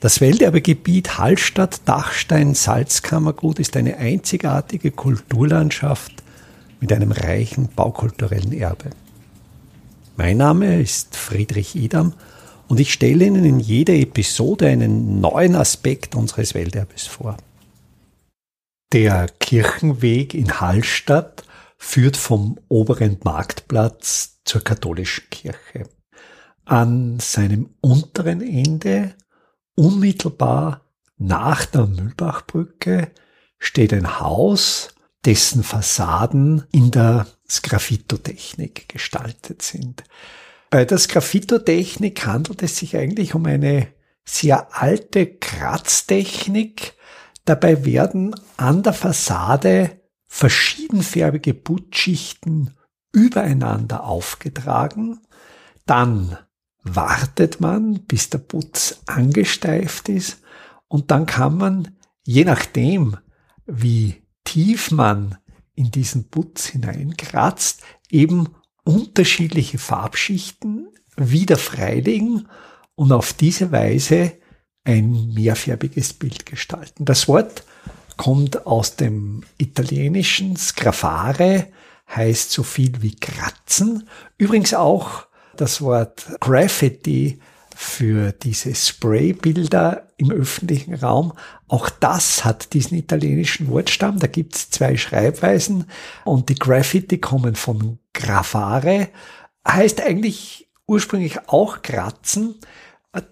Das Welterbegebiet Hallstatt-Dachstein-Salzkammergut ist eine einzigartige Kulturlandschaft mit einem reichen baukulturellen Erbe. Mein Name ist Friedrich Idam und ich stelle Ihnen in jeder Episode einen neuen Aspekt unseres Welterbes vor. Der Kirchenweg in Hallstatt führt vom oberen Marktplatz zur katholischen Kirche. An seinem unteren Ende Unmittelbar nach der Mühlbachbrücke steht ein Haus, dessen Fassaden in der Sgraffitotechnik gestaltet sind. Bei der Sgraffitotechnik handelt es sich eigentlich um eine sehr alte Kratztechnik. Dabei werden an der Fassade verschiedenfärbige Putzschichten übereinander aufgetragen. Dann wartet man, bis der Putz angesteift ist und dann kann man, je nachdem, wie tief man in diesen Putz hineinkratzt, eben unterschiedliche Farbschichten wieder freilegen und auf diese Weise ein mehrfärbiges Bild gestalten. Das Wort kommt aus dem italienischen Scrafare, heißt so viel wie kratzen. Übrigens auch das Wort Graffiti für diese Spraybilder im öffentlichen Raum. Auch das hat diesen italienischen Wortstamm. Da gibt es zwei Schreibweisen und die Graffiti kommen von Graffare, heißt eigentlich ursprünglich auch Kratzen.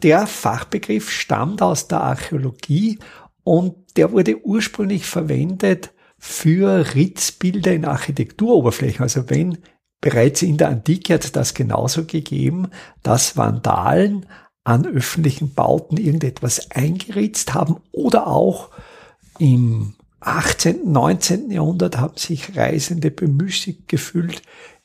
Der Fachbegriff stammt aus der Archäologie und der wurde ursprünglich verwendet für Ritzbilder in Architekturoberflächen. Also wenn Bereits in der Antike hat das genauso gegeben, dass Vandalen an öffentlichen Bauten irgendetwas eingeritzt haben oder auch im 18., 19. Jahrhundert haben sich Reisende bemüßigt gefühlt,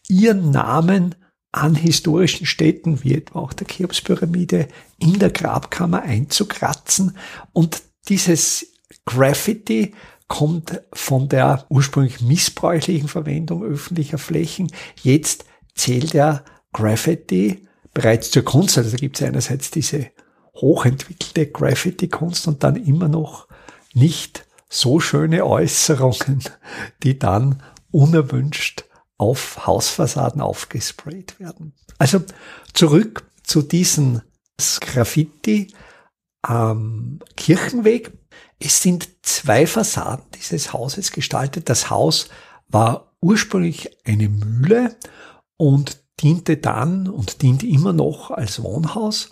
ihren Namen an historischen Städten, wie etwa auch der Cheops-Pyramide, in der Grabkammer einzukratzen. Und dieses Graffiti kommt von der ursprünglich missbräuchlichen Verwendung öffentlicher Flächen. Jetzt zählt der Graffiti bereits zur Kunst. Also da gibt es einerseits diese hochentwickelte Graffiti-Kunst und dann immer noch nicht so schöne Äußerungen, die dann unerwünscht auf Hausfassaden aufgesprayt werden. Also zurück zu diesen Graffiti am Kirchenweg. Es sind zwei Fassaden dieses Hauses gestaltet. Das Haus war ursprünglich eine Mühle und diente dann und dient immer noch als Wohnhaus.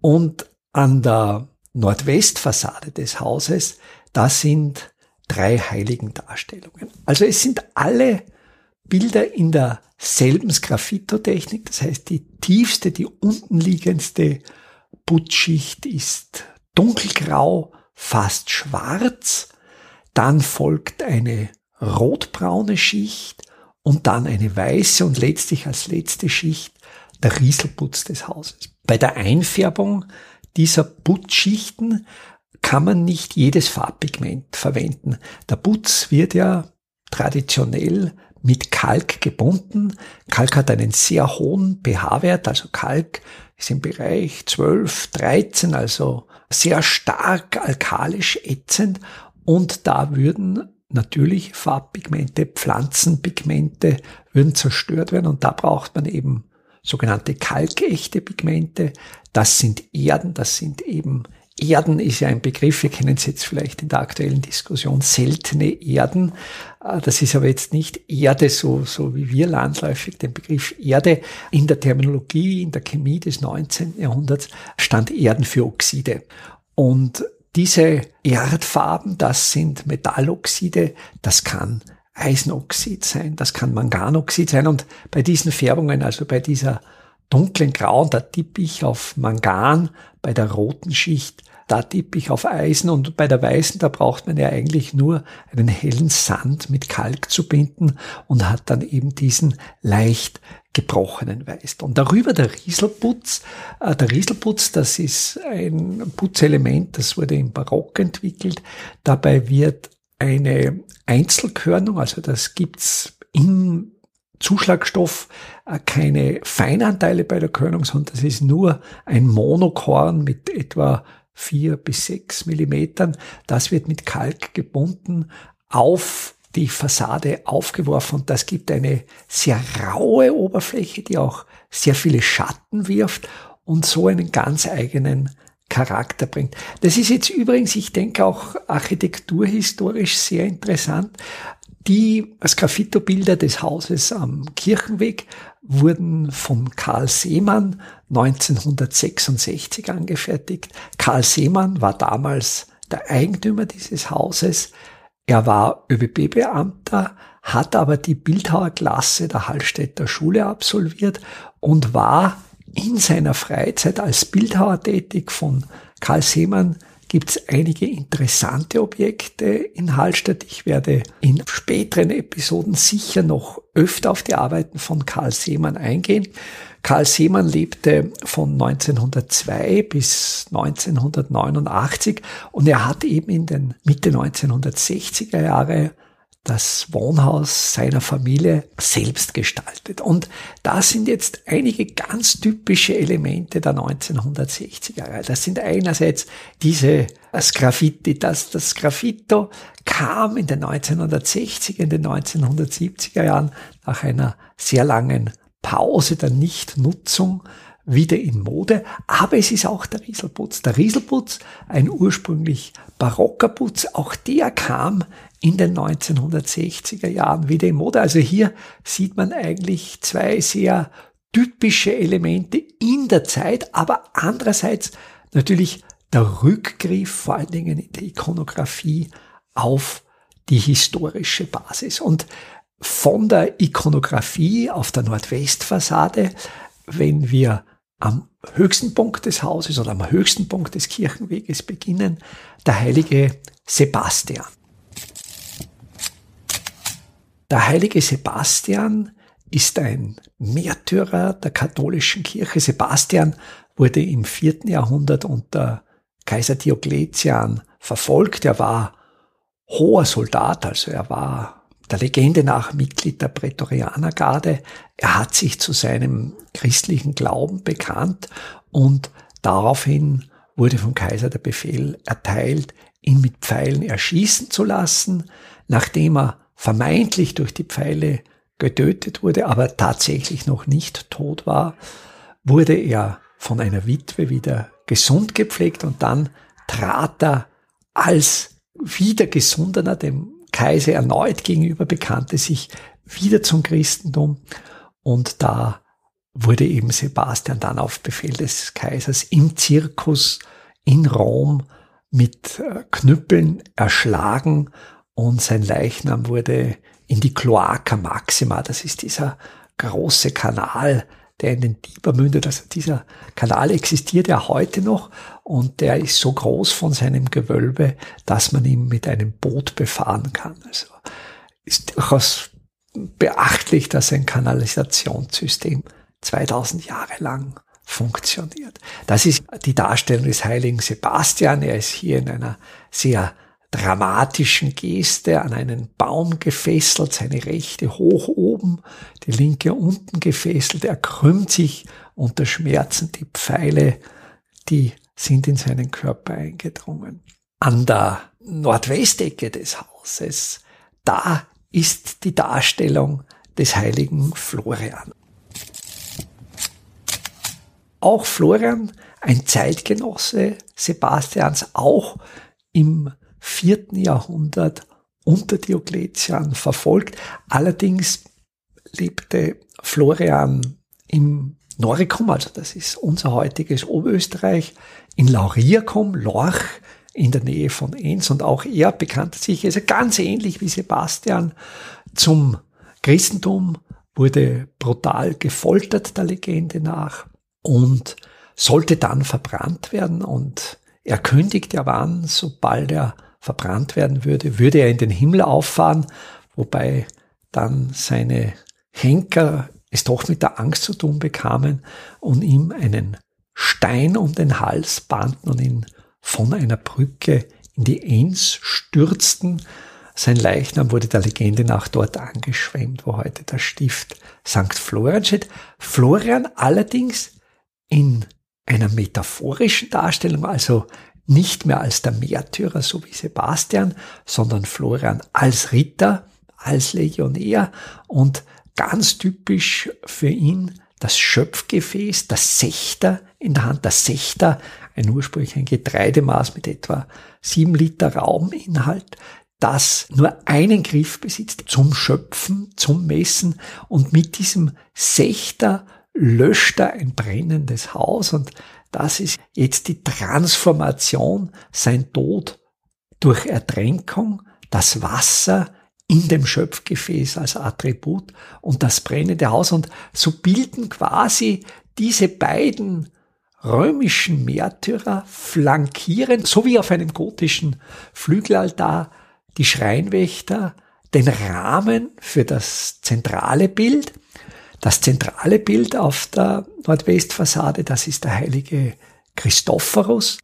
Und an der Nordwestfassade des Hauses, da sind drei Heiligendarstellungen. Also es sind alle Bilder in derselben Sgraffito-Technik. Das heißt, die tiefste, die untenliegendste Putzschicht ist dunkelgrau, fast schwarz, dann folgt eine rotbraune Schicht und dann eine weiße und letztlich als letzte Schicht der Rieselputz des Hauses. Bei der Einfärbung dieser Putzschichten kann man nicht jedes Farbpigment verwenden. Der Putz wird ja traditionell mit Kalk gebunden. Kalk hat einen sehr hohen pH-Wert, also Kalk ist im Bereich 12, 13, also sehr stark alkalisch ätzend und da würden natürlich Farbpigmente, Pflanzenpigmente würden zerstört werden und da braucht man eben sogenannte kalkechte Pigmente. Das sind Erden, das sind eben Erden ist ja ein Begriff, wir kennen es jetzt vielleicht in der aktuellen Diskussion, seltene Erden. Äh, das ist aber jetzt nicht Erde, so, so wie wir landläufig den Begriff Erde. In der Terminologie, in der Chemie des 19. Jahrhunderts stand Erden für Oxide. Und diese Erdfarben, das sind Metalloxide, das kann Eisenoxid sein, das kann Manganoxid sein. Und bei diesen Färbungen, also bei dieser dunklen Grauen, da tippe ich auf Mangan, bei der roten Schicht, da tippe ich auf Eisen und bei der weißen, da braucht man ja eigentlich nur einen hellen Sand mit Kalk zu binden und hat dann eben diesen leicht gebrochenen Weiß. Und darüber der Rieselputz. Äh, der Rieselputz, das ist ein Putzelement, das wurde im Barock entwickelt. Dabei wird eine Einzelkörnung, also das gibt's im Zuschlagstoff äh, keine Feinanteile bei der Körnung, sondern das ist nur ein Monokorn mit etwa vier bis sechs Millimetern. Das wird mit Kalk gebunden auf die Fassade aufgeworfen und das gibt eine sehr raue Oberfläche, die auch sehr viele Schatten wirft und so einen ganz eigenen Charakter bringt. Das ist jetzt übrigens, ich denke auch architekturhistorisch sehr interessant. Die Sgraffito-Bilder des Hauses am Kirchenweg wurden von Karl Seemann 1966 angefertigt. Karl Seemann war damals der Eigentümer dieses Hauses. Er war ÖBB-Beamter, hat aber die Bildhauerklasse der Hallstätter Schule absolviert und war in seiner Freizeit als Bildhauer tätig. Von Karl Seemann gibt es einige interessante Objekte in Hallstatt. Ich werde in späteren Episoden sicher noch öfter auf die Arbeiten von Karl Seemann eingehen. Karl Seemann lebte von 1902 bis 1989 und er hat eben in den Mitte 1960er Jahre das Wohnhaus seiner Familie selbst gestaltet. Und da sind jetzt einige ganz typische Elemente der 1960er Jahre. Das sind einerseits diese das Graffiti, das, das Graffito kam in den 1960er, in den 1970er Jahren nach einer sehr langen Pause der Nichtnutzung wieder in Mode, aber es ist auch der Rieselputz. Der Rieselputz, ein ursprünglich barocker Putz, auch der kam in den 1960er Jahren wieder in Mode. Also hier sieht man eigentlich zwei sehr typische Elemente in der Zeit, aber andererseits natürlich der Rückgriff vor allen Dingen in der Ikonografie auf die historische Basis. Und von der Ikonografie auf der Nordwestfassade, wenn wir am höchsten Punkt des Hauses oder am höchsten Punkt des Kirchenweges beginnen, der heilige Sebastian. Der heilige Sebastian ist ein Märtyrer der katholischen Kirche. Sebastian wurde im vierten Jahrhundert unter Kaiser Diokletian verfolgt. Er war hoher Soldat, also er war der Legende nach Mitglied der Prätorianergarde. Er hat sich zu seinem christlichen Glauben bekannt und daraufhin wurde vom Kaiser der Befehl erteilt, ihn mit Pfeilen erschießen zu lassen, nachdem er vermeintlich durch die Pfeile getötet wurde, aber tatsächlich noch nicht tot war, wurde er von einer Witwe wieder gesund gepflegt und dann trat er als wieder gesundener dem Kaiser erneut gegenüber bekannte sich wieder zum Christentum. Und da wurde eben Sebastian dann auf Befehl des Kaisers im Zirkus in Rom mit äh, Knüppeln erschlagen und sein Leichnam wurde in die Cloaca Maxima, das ist dieser große Kanal, der in den Tiber mündet. Also dieser Kanal existiert ja heute noch und der ist so groß von seinem Gewölbe, dass man ihn mit einem Boot befahren kann. Also ist durchaus beachtlich, dass ein Kanalisationssystem 2000 Jahre lang funktioniert. Das ist die Darstellung des heiligen Sebastian. Er ist hier in einer sehr dramatischen Geste an einen Baum gefesselt, seine rechte hoch oben, die linke unten gefesselt. Er krümmt sich unter Schmerzen. Die Pfeile, die sind in seinen Körper eingedrungen. An der Nordwestecke des Hauses, da ist die Darstellung des heiligen Florian. Auch Florian, ein Zeitgenosse Sebastians, auch im vierten Jahrhundert unter Diokletian verfolgt. Allerdings lebte Florian im Noricum, also das ist unser heutiges Oberösterreich, in Lauriacum, Lorch, in der Nähe von Enns und auch er bekannte sich, also ganz ähnlich wie Sebastian, zum Christentum, wurde brutal gefoltert der Legende nach und sollte dann verbrannt werden und er kündigte aber an, sobald er verbrannt werden würde, würde er in den Himmel auffahren, wobei dann seine Henker es doch mit der Angst zu tun bekamen und ihm einen Stein um den Hals banden und ihn von einer Brücke in die Enns stürzten. Sein Leichnam wurde der Legende nach dort angeschwemmt, wo heute das Stift St. Florian steht. Florian allerdings in einer metaphorischen Darstellung, also nicht mehr als der Märtyrer, so wie Sebastian, sondern Florian als Ritter, als Legionär und ganz typisch für ihn das Schöpfgefäß, das Sechter in der Hand, das Sechter, ein ursprünglich ein Getreidemaß mit etwa sieben Liter Rauminhalt, das nur einen Griff besitzt zum Schöpfen, zum Messen und mit diesem Sechter löscht er ein brennendes Haus und das ist jetzt die Transformation, sein Tod durch Ertränkung, das Wasser in dem Schöpfgefäß als Attribut und das brennende Haus. Und so bilden quasi diese beiden römischen Märtyrer flankieren, so wie auf einem gotischen Flügelaltar, die Schreinwächter den Rahmen für das zentrale Bild. Das zentrale Bild auf der Nordwestfassade, das ist der heilige Christophorus.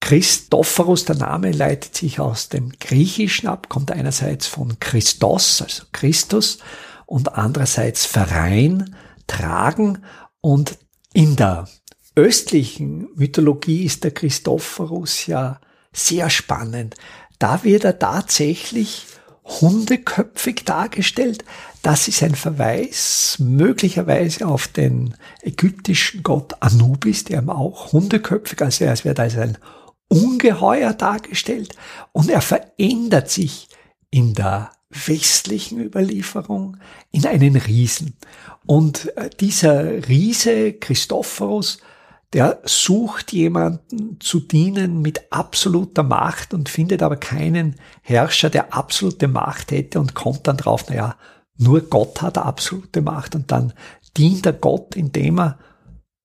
Christophorus, der Name leitet sich aus dem Griechischen ab, kommt einerseits von Christos, also Christus, und andererseits Verein, tragen. Und in der östlichen Mythologie ist der Christophorus ja sehr spannend. Da wird er tatsächlich hundeköpfig dargestellt. Das ist ein Verweis möglicherweise auf den ägyptischen Gott Anubis, der auch hundeköpfig, also er wird als ein Ungeheuer dargestellt und er verändert sich in der westlichen Überlieferung in einen Riesen. Und äh, dieser Riese Christophorus, der sucht jemanden zu dienen mit absoluter Macht und findet aber keinen Herrscher, der absolute Macht hätte und kommt dann drauf, naja, nur Gott hat absolute Macht und dann dient er Gott, indem er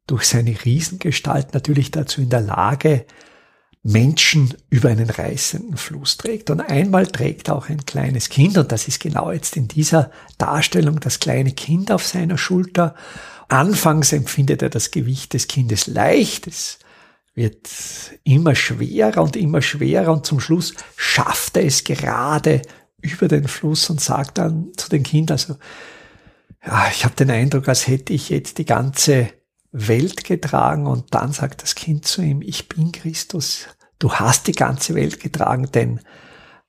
durch seine Riesengestalt natürlich dazu in der Lage Menschen über einen reißenden Fluss trägt. Und einmal trägt auch ein kleines Kind, und das ist genau jetzt in dieser Darstellung das kleine Kind auf seiner Schulter. Anfangs empfindet er das Gewicht des Kindes leicht, es wird immer schwerer und immer schwerer und zum Schluss schafft er es gerade über den Fluss und sagt dann zu dem Kind, also, ja, ich habe den Eindruck, als hätte ich jetzt die ganze Welt getragen und dann sagt das Kind zu ihm, ich bin Christus. Du hast die ganze Welt getragen, denn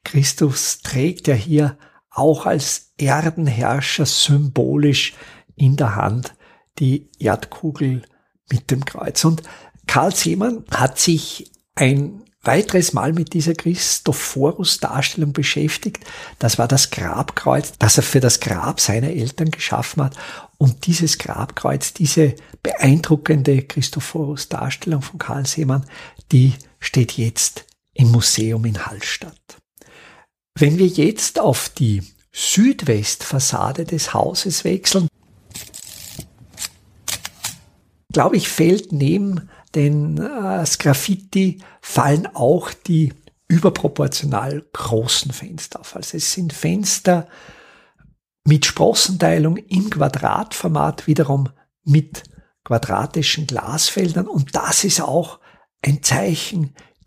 Christus trägt ja hier auch als Erdenherrscher symbolisch in der Hand die Erdkugel mit dem Kreuz. Und Karl Seemann hat sich ein weiteres Mal mit dieser Christophorus-Darstellung beschäftigt. Das war das Grabkreuz, das er für das Grab seiner Eltern geschaffen hat. Und dieses Grabkreuz, diese beeindruckende Christophorus-Darstellung von Karl Seemann, die steht jetzt im Museum in Hallstatt. Wenn wir jetzt auf die Südwestfassade des Hauses wechseln, glaube ich, fällt neben den äh, Graffiti fallen auch die überproportional großen Fenster auf. Also es sind Fenster mit Sprossenteilung im Quadratformat, wiederum mit quadratischen Glasfeldern. Und das ist auch ein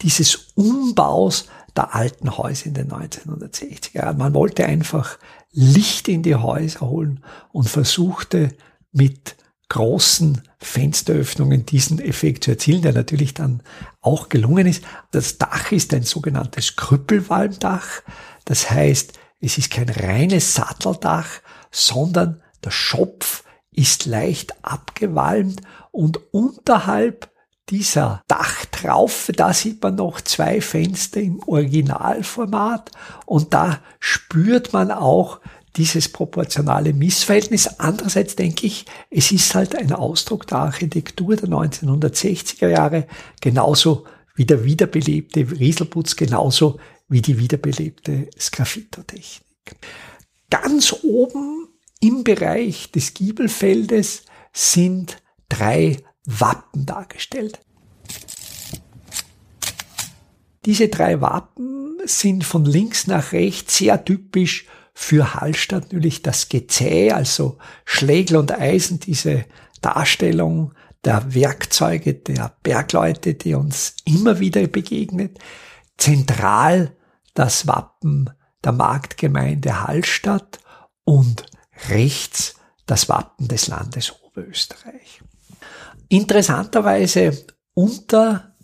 dieses Umbaus der alten Häuser in den 1960er Jahren. Man wollte einfach Licht in die Häuser holen und versuchte mit großen Fensteröffnungen diesen Effekt zu erzielen, der natürlich dann auch gelungen ist. Das Dach ist ein sogenanntes Krüppelwalmdach. Das heißt, es ist kein reines Satteldach, sondern der Schopf ist leicht abgewalmt und unterhalb dieser Dachtraufe, da sieht man noch zwei Fenster im Originalformat und da spürt man auch dieses proportionale Missverhältnis. Andererseits denke ich, es ist halt ein Ausdruck der Architektur der 1960er Jahre, genauso wie der wiederbelebte Rieselputz, genauso wie die wiederbelebte Sgraffitotechnik. Ganz oben im Bereich des Giebelfeldes sind drei Wappen dargestellt. Diese drei Wappen sind von links nach rechts sehr typisch für Hallstatt natürlich das Gezäh, also Schlägel und Eisen, diese Darstellung der Werkzeuge der Bergleute, die uns immer wieder begegnet. Zentral das Wappen der Marktgemeinde Hallstatt und rechts das Wappen des Landes Oberösterreich. Interessanterweise unter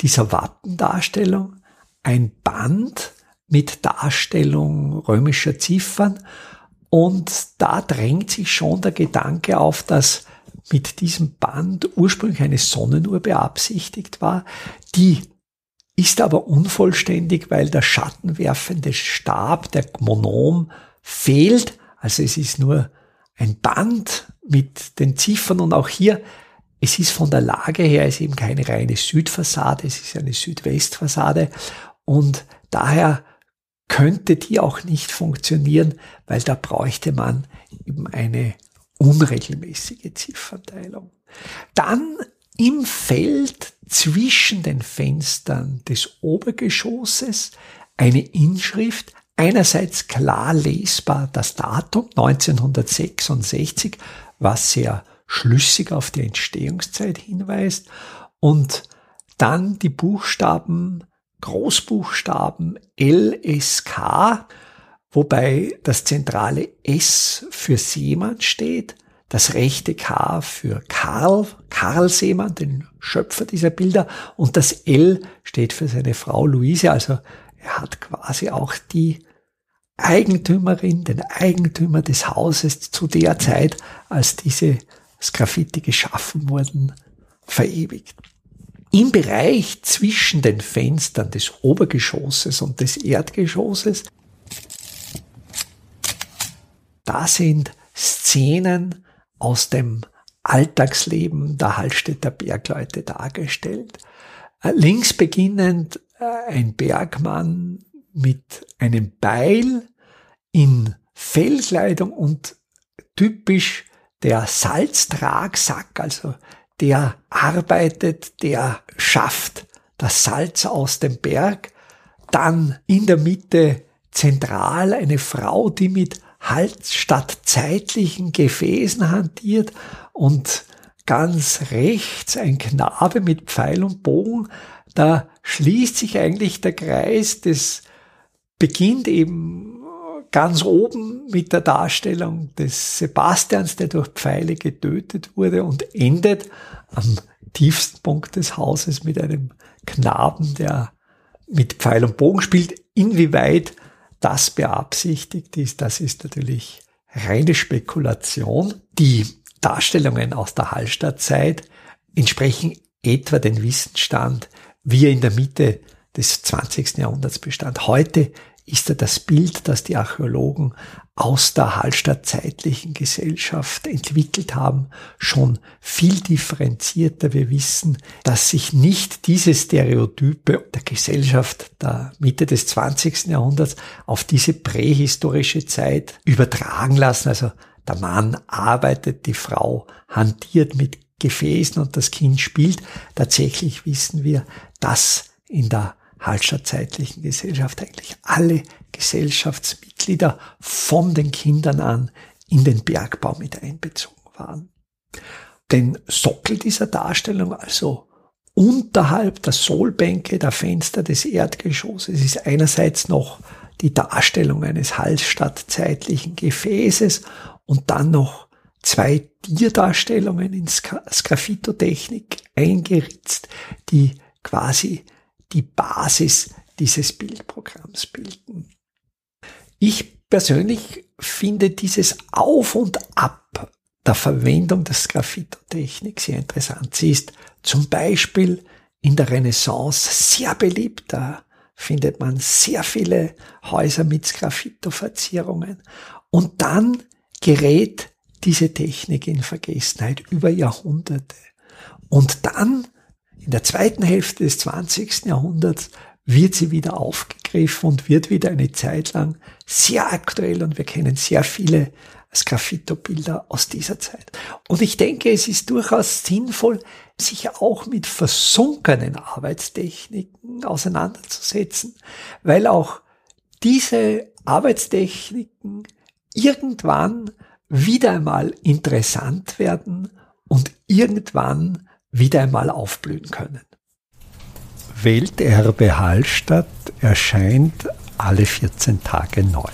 dieser Wappendarstellung ein Band mit Darstellung römischer Ziffern. Und da drängt sich schon der Gedanke auf, dass mit diesem Band ursprünglich eine Sonnenuhr beabsichtigt war, die ist aber unvollständig, weil der schattenwerfende Stab, der Monom, fehlt. Also es ist nur ein Band mit den Ziffern. Und auch hier, es ist von der Lage her, es ist eben keine reine Südfassade, es ist eine Südwestfassade. Und daher könnte die auch nicht funktionieren, weil da bräuchte man eben eine unregelmäßige Ziffernteilung. Dann im Feld zwischen den Fenstern des Obergeschosses eine Inschrift, einerseits klar lesbar das Datum 1966, was sehr schlüssig auf die Entstehungszeit hinweist, und dann die Buchstaben, Großbuchstaben LSK, wobei das zentrale S für Seemann steht, das rechte K für Karl, Karl Seemann, den Schöpfer dieser Bilder, und das L steht für seine Frau Luise, also er hat quasi auch die Eigentümerin, den Eigentümer des Hauses zu der Zeit, als diese Graffiti geschaffen wurden, verewigt. Im Bereich zwischen den Fenstern des Obergeschosses und des Erdgeschosses, da sind Szenen aus dem Alltagsleben der Hallstätter Bergleute dargestellt. Äh, links beginnend äh, ein Bergmann mit einem Beil in Fellkleidung und typisch der Salztragsack, also der arbeitet, der schafft das Salz aus dem Berg. Dann in der Mitte zentral eine Frau, die mit halt statt zeitlichen Gefäßen hantiert und ganz rechts ein Knabe mit Pfeil und Bogen. Da schließt sich eigentlich der Kreis, das beginnt eben ganz oben mit der Darstellung des Sebastians, der durch Pfeile getötet wurde und endet am tiefsten Punkt des Hauses mit einem Knaben, der mit Pfeil und Bogen spielt. Inwieweit das beabsichtigt ist, das ist natürlich reine Spekulation. Die Darstellungen aus der Hallstattzeit entsprechen etwa den Wissensstand, wie er in der Mitte des 20. Jahrhunderts bestand. Heute ist er das Bild, das die Archäologen aus der Hallstatt-zeitlichen Gesellschaft entwickelt haben, schon viel differenzierter. Wir wissen, dass sich nicht diese Stereotype der Gesellschaft der Mitte des 20. Jahrhunderts auf diese prähistorische Zeit übertragen lassen. Also der Mann arbeitet, die Frau hantiert mit Gefäßen und das Kind spielt. Tatsächlich wissen wir, dass in der Hallstattzeitlichen Gesellschaft eigentlich alle Gesellschaftsmitglieder von den Kindern an in den Bergbau mit einbezogen waren. Den Sockel dieser Darstellung, also unterhalb der Sohlbänke der Fenster des Erdgeschosses, ist einerseits noch die Darstellung eines Hallstattzeitlichen Gefäßes und dann noch zwei Tierdarstellungen in Sgraffitotechnik eingeritzt, die quasi die Basis dieses Bildprogramms bilden. Ich persönlich finde dieses Auf und Ab der Verwendung der Sgraffitotechnik sehr interessant. Sie ist zum Beispiel in der Renaissance sehr beliebt. Da findet man sehr viele Häuser mit Sgraffito-Verzierungen. Und dann gerät diese Technik in Vergessenheit über Jahrhunderte. Und dann in der zweiten Hälfte des 20. Jahrhunderts wird sie wieder aufgegriffen und wird wieder eine Zeit lang sehr aktuell und wir kennen sehr viele Sgraffito-Bilder aus dieser Zeit. Und ich denke, es ist durchaus sinnvoll, sich auch mit versunkenen Arbeitstechniken auseinanderzusetzen, weil auch diese Arbeitstechniken irgendwann wieder einmal interessant werden und irgendwann wieder einmal aufblühen können. Welterbe Hallstatt erscheint alle 14 Tage neu.